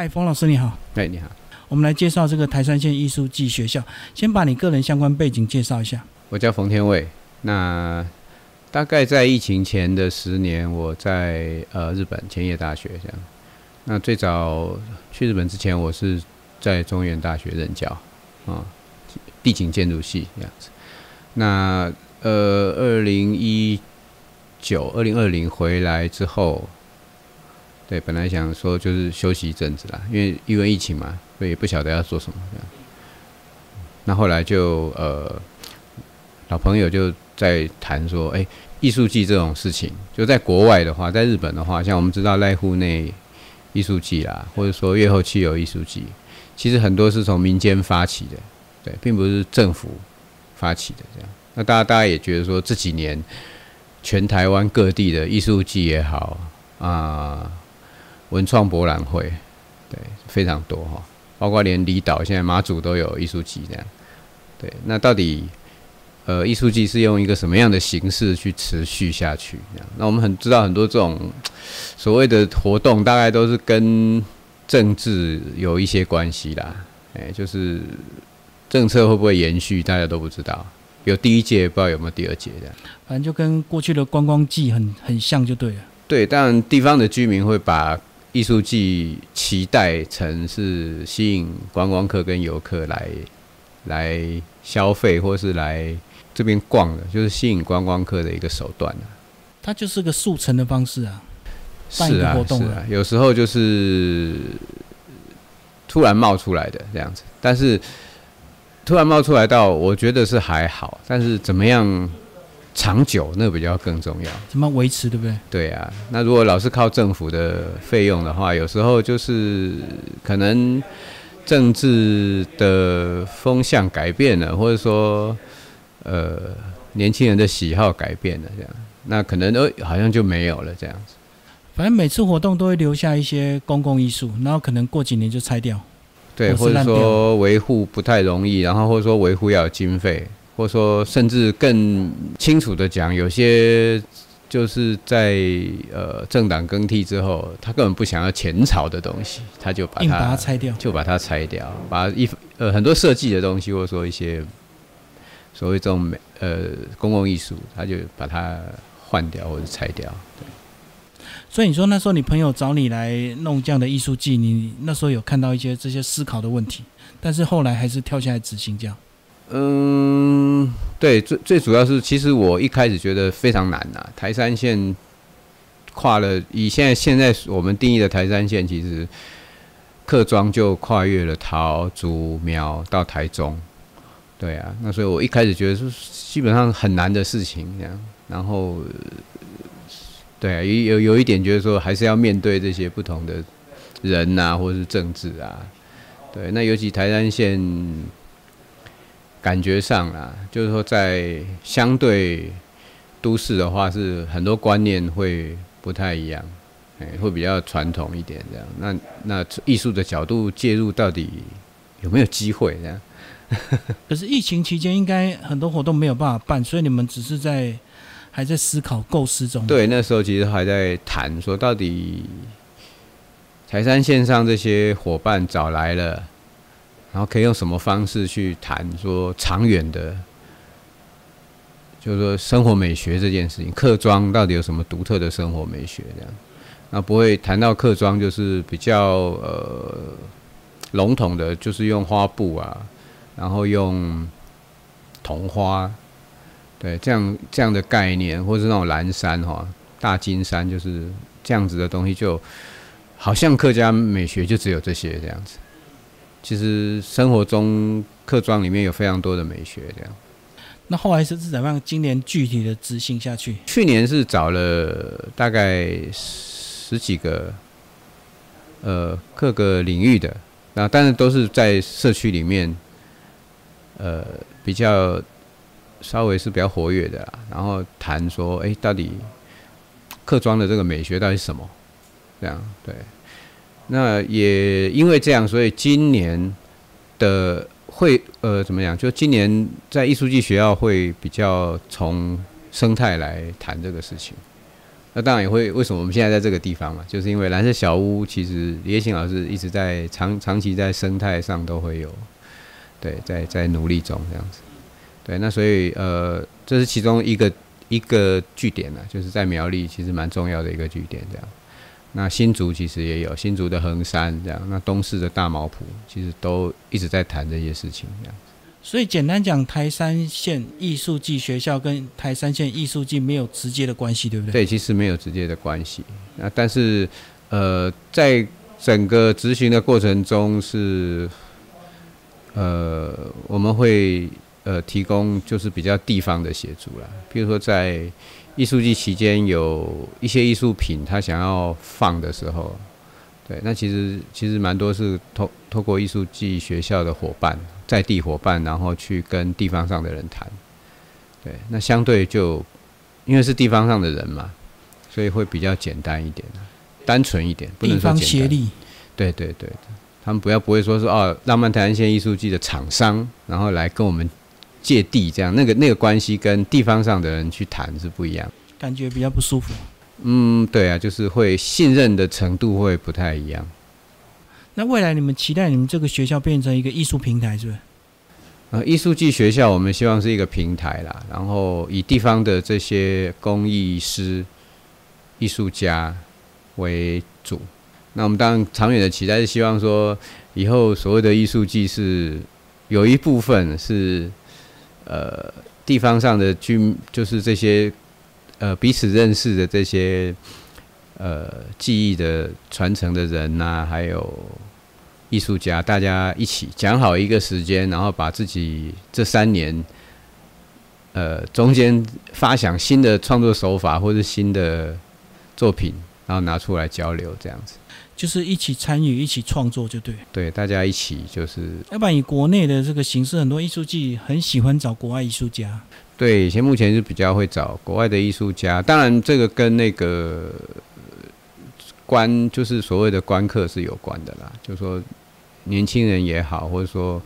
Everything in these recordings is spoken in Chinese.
嗨，冯老师你好。哎，你好。我们来介绍这个台山县艺术技学校，先把你个人相关背景介绍一下。我叫冯天卫。那大概在疫情前的十年，我在呃日本千叶大学这样。那最早去日本之前，我是在中原大学任教啊，地景建筑系这样子。那呃，二零一九、二零二零回来之后，对，本来想说就是休息一阵子啦，因为因为疫情嘛，所以不晓得要做什么。那后来就呃，老朋友就在谈说，哎，艺术季这种事情，就在国外的话，在日本的话，像我们知道濑户内。艺术季啦，或者说月后汽油艺术季，其实很多是从民间发起的，对，并不是政府发起的这样。那大家大家也觉得说这几年全台湾各地的艺术季也好啊，文创博览会，对，非常多哈，包括连离岛现在马祖都有艺术季这样。对，那到底？呃，艺术季是用一个什么样的形式去持续下去？那我们很知道很多这种 所谓的活动，大概都是跟政治有一些关系啦。哎，就是政策会不会延续，大家都不知道。有第一届，不知道有没有第二届这样。反正就跟过去的观光季很很像，就对了。对，但地方的居民会把艺术季期待成是吸引观光客跟游客来来消费，或是来。这边逛的，就是吸引观光客的一个手段它就是个速成的方式啊，是啊，是啊，有时候就是突然冒出来的这样子，但是突然冒出来到，我觉得是还好，但是怎么样长久，那比较更重要。怎么维持，对不对？对啊，那如果老是靠政府的费用的话，有时候就是可能政治的风向改变了，或者说。呃，年轻人的喜好改变了，这样，那可能都好像就没有了这样子。反正每次活动都会留下一些公共艺术，然后可能过几年就拆掉。对，或者说维护不太容易，然后或者说维护要有经费，或者说甚至更清楚的讲，有些就是在呃政党更替之后，他根本不想要前朝的东西，他就把它拆掉，就把它拆掉，把一呃很多设计的东西，或者说一些。所谓这种美呃公共艺术，他就把它换掉或者拆掉。对，所以你说那时候你朋友找你来弄这样的艺术季，你那时候有看到一些这些思考的问题，但是后来还是跳下来执行这样。嗯，对，最最主要是，其实我一开始觉得非常难呐。台山县跨了，以现在现在我们定义的台山县，其实客庄就跨越了桃竹苗到台中。对啊，那所以我一开始觉得是基本上很难的事情这样，然后，对啊，有有有一点觉得说还是要面对这些不同的人呐，或者是政治啊，对，那尤其台山县感觉上啊，就是说在相对都市的话，是很多观念会不太一样，哎，会比较传统一点这样。那那艺术的角度介入，到底有没有机会这样？可是疫情期间应该很多活动没有办法办，所以你们只是在还在思考构思中。对，那时候其实还在谈说，到底台山线上这些伙伴找来了，然后可以用什么方式去谈说长远的，就是说生活美学这件事情，客庄到底有什么独特的生活美学？这样，那不会谈到客庄就是比较呃笼统的，就是用花布啊。然后用桐花，对，这样这样的概念，或是那种蓝山哈，大金山，就是这样子的东西，就好像客家美学就只有这些这样子。其实生活中客庄里面有非常多的美学这样。那后来是是怎么样？今年具体的执行下去？去年是找了大概十几个，呃，各个领域的，那但是都是在社区里面。呃，比较稍微是比较活跃的，然后谈说，哎，到底客庄的这个美学到底是什么？这样对。那也因为这样，所以今年的会呃怎么样？就今年在艺术季学校会比较从生态来谈这个事情。那当然也会，为什么我们现在在这个地方嘛？就是因为蓝色小屋其实李叶兴老师一直在长长期在生态上都会有，对，在在努力中这样子。对，那所以呃，这是其中一个一个据点呢，就是在苗栗其实蛮重要的一个据点这样。那新竹其实也有新竹的横山这样，那东市的大毛埔其实都一直在谈这些事情这样。所以简单讲，台山县艺术技学校跟台山县艺术技没有直接的关系，对不对？对，其实没有直接的关系。那但是，呃，在整个执行的过程中是，呃，我们会呃提供就是比较地方的协助啦。比如说在艺术季期间有一些艺术品，他想要放的时候，对，那其实其实蛮多是透透过艺术季学校的伙伴。在地伙伴，然后去跟地方上的人谈，对，那相对就因为是地方上的人嘛，所以会比较简单一点，单纯一点，不能说协力。对对对，他们不要不会说是哦，浪漫台湾县艺术季的厂商，然后来跟我们借地这样，那个那个关系跟地方上的人去谈是不一样，感觉比较不舒服。嗯，对啊，就是会信任的程度会不太一样。那未来你们期待你们这个学校变成一个艺术平台，是不是？呃，艺术技学校我们希望是一个平台啦，然后以地方的这些工艺师、艺术家为主。那我们当然长远的期待是希望说，以后所谓的艺术技是有一部分是呃地方上的居，就是这些呃彼此认识的这些呃记忆的传承的人呐，还有。艺术家，大家一起讲好一个时间，然后把自己这三年，呃，中间发想新的创作手法或者新的作品，然后拿出来交流，这样子，就是一起参与、一起创作，就对。对，大家一起就是。要不然以国内的这个形式，很多艺术季很喜欢找国外艺术家。对，以前目前是比较会找国外的艺术家，当然这个跟那个。观就是所谓的观客是有关的啦，就是说年轻人也好，或者说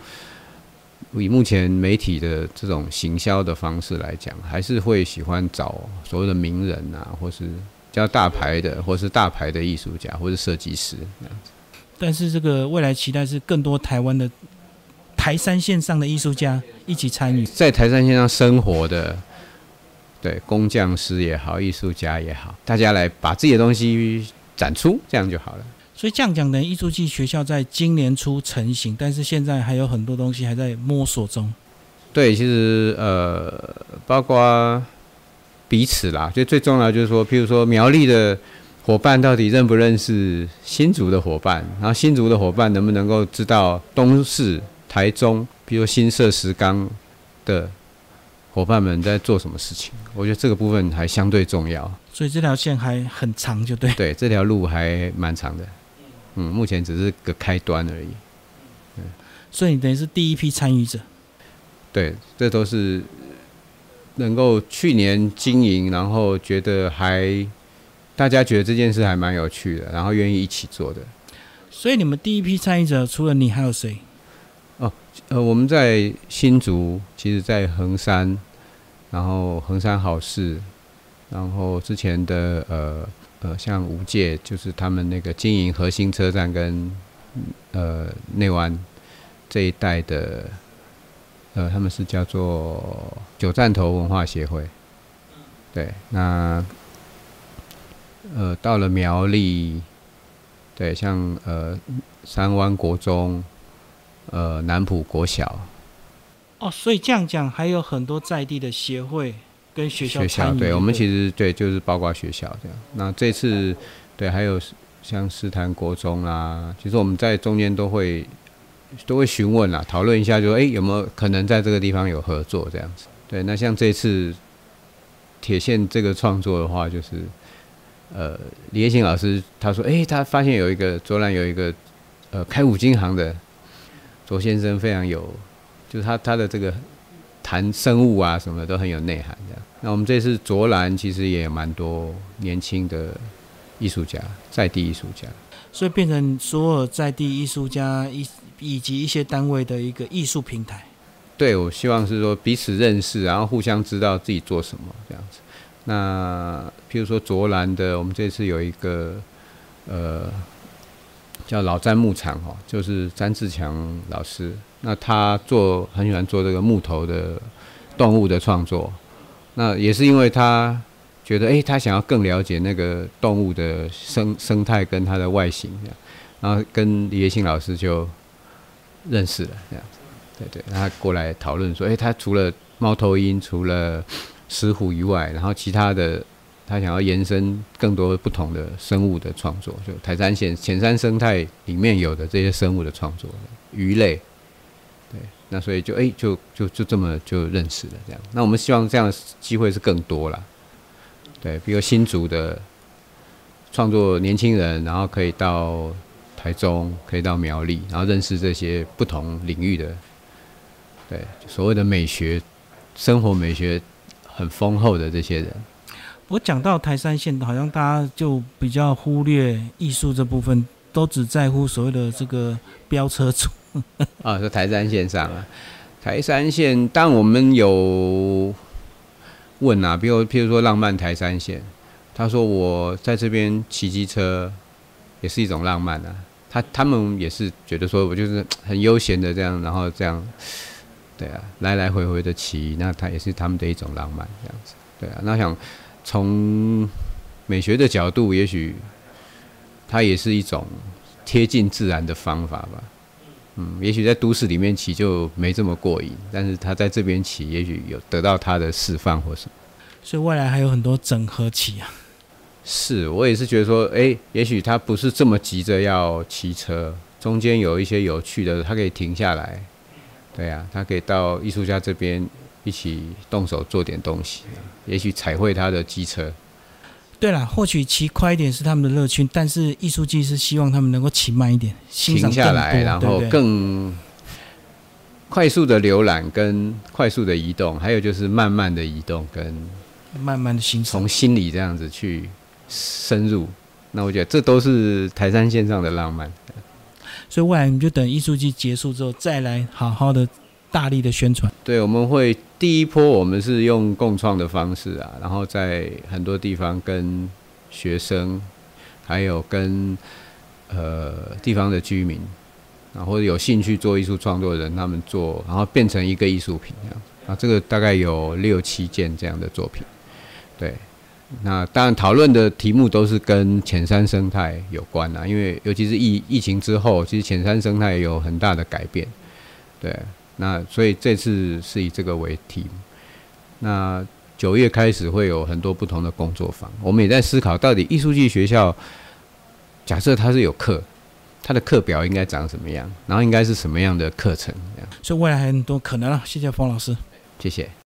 以目前媒体的这种行销的方式来讲，还是会喜欢找所谓的名人啊，或是较大牌的，或是大牌的艺术家，或是设计师这样子。但是这个未来期待是更多台湾的台山线上的艺术家一起参与，在台山线上生活的，对工匠师也好，艺术家也好，大家来把自己的东西。展出这样就好了。所以这样讲的艺术系学校在今年初成型，但是现在还有很多东西还在摸索中。对，其实呃，包括彼此啦，就最重要就是说，譬如说苗栗的伙伴到底认不认识新竹的伙伴，然后新竹的伙伴能不能够知道东市、台中，比如新社石冈的伙伴们在做什么事情？我觉得这个部分还相对重要。所以这条线还很长，就对。对，这条路还蛮长的。嗯，目前只是个开端而已。嗯，所以你等于是第一批参与者。对，这都是能够去年经营，然后觉得还大家觉得这件事还蛮有趣的，然后愿意一起做的。所以你们第一批参与者除了你还有谁？哦，呃，我们在新竹，其实在横山，然后横山好事。然后之前的呃呃，像无界，就是他们那个经营核心车站跟呃内湾这一带的，呃，他们是叫做九站头文化协会。对，那呃到了苗栗，对，像呃三湾国中，呃南浦国小。哦，所以这样讲，还有很多在地的协会。跟学校学校对，我们其实对就是包括学校这样。那这次对还有像斯坦国中啊，其实我们在中间都会都会询问啊，讨论一下，就说哎有没有可能在这个地方有合作这样子。对，那像这次铁线这个创作的话，就是呃李叶兴老师他说，哎他发现有一个卓兰有一个呃开五金行的卓先生非常有，就是他他的这个。谈生物啊，什么的都很有内涵。这样，那我们这次卓兰其实也蛮多年轻的艺术家，在地艺术家，所以变成所有在地艺术家以以及一些单位的一个艺术平台。对，我希望是说彼此认识，然后互相知道自己做什么这样子。那譬如说卓兰的，我们这次有一个呃叫老詹牧场哦，就是詹志强老师，那他做很喜欢做这个木头的动物的创作，那也是因为他觉得，哎、他想要更了解那个动物的生生态跟它的外形，然后跟李业信老师就认识了，这样子，对对，他过来讨论说，哎、他除了猫头鹰，除了石虎以外，然后其他的他想要延伸更多不同的生物的创作，就台山县浅山生态里面有的这些生物的创作，鱼类，对，那所以就哎、就就就这么就认识了这样。那我们希望这样的机会是更多啦，对，比如新竹的创作年轻人，然后可以到台中，可以到苗栗，然后认识这些不同领域的，对，所谓的美学、生活美学很丰厚的这些人。我讲到台山县，好像大家就比较忽略艺术这部分，都只在乎所谓的这个飙车族。啊，说台山线上啊，台山线，当我们有问啊，比如譬如说浪漫台山线，他说我在这边骑机车也是一种浪漫啊，他他们也是觉得说我就是 很悠闲的这样，然后这样，对啊，来来回回的骑，那他也是他们的一种浪漫这样子，对啊，那想从美学的角度，也许它也是一种贴近自然的方法吧。嗯，也许在都市里面骑就没这么过瘾，但是他在这边骑，也许有得到他的释放或什么。所以未来还有很多整合期啊。是我也是觉得说，诶，也许他不是这么急着要骑车，中间有一些有趣的，他可以停下来，对啊，他可以到艺术家这边一起动手做点东西，也许彩绘他的机车。对啦，或许骑快一点是他们的乐趣，但是艺术季是希望他们能够骑慢一点，欣停下来，然后更快速的浏览跟快速的移动，还有就是慢慢的移动跟慢慢的欣赏从。心里这样子去深入。那我觉得这都是台山线上的浪漫。所以未来你就等艺术季结束之后，再来好好的大力的宣传。对，我们会第一波我们是用共创的方式啊，然后在很多地方跟学生，还有跟呃地方的居民，然后或者有兴趣做艺术创作的人，他们做，然后变成一个艺术品这样。啊，这个大概有六七件这样的作品。对，那当然讨论的题目都是跟浅山生态有关啊，因为尤其是疫疫情之后，其实浅山生态有很大的改变。对，那所以这次是以这个为题目。那九月开始会有很多不同的工作坊，我们也在思考，到底艺术系学校假设它是有课，它的课表应该长什么样，然后应该是什么样的课程？这样，所以未来很多可能啊。谢谢方老师。谢谢。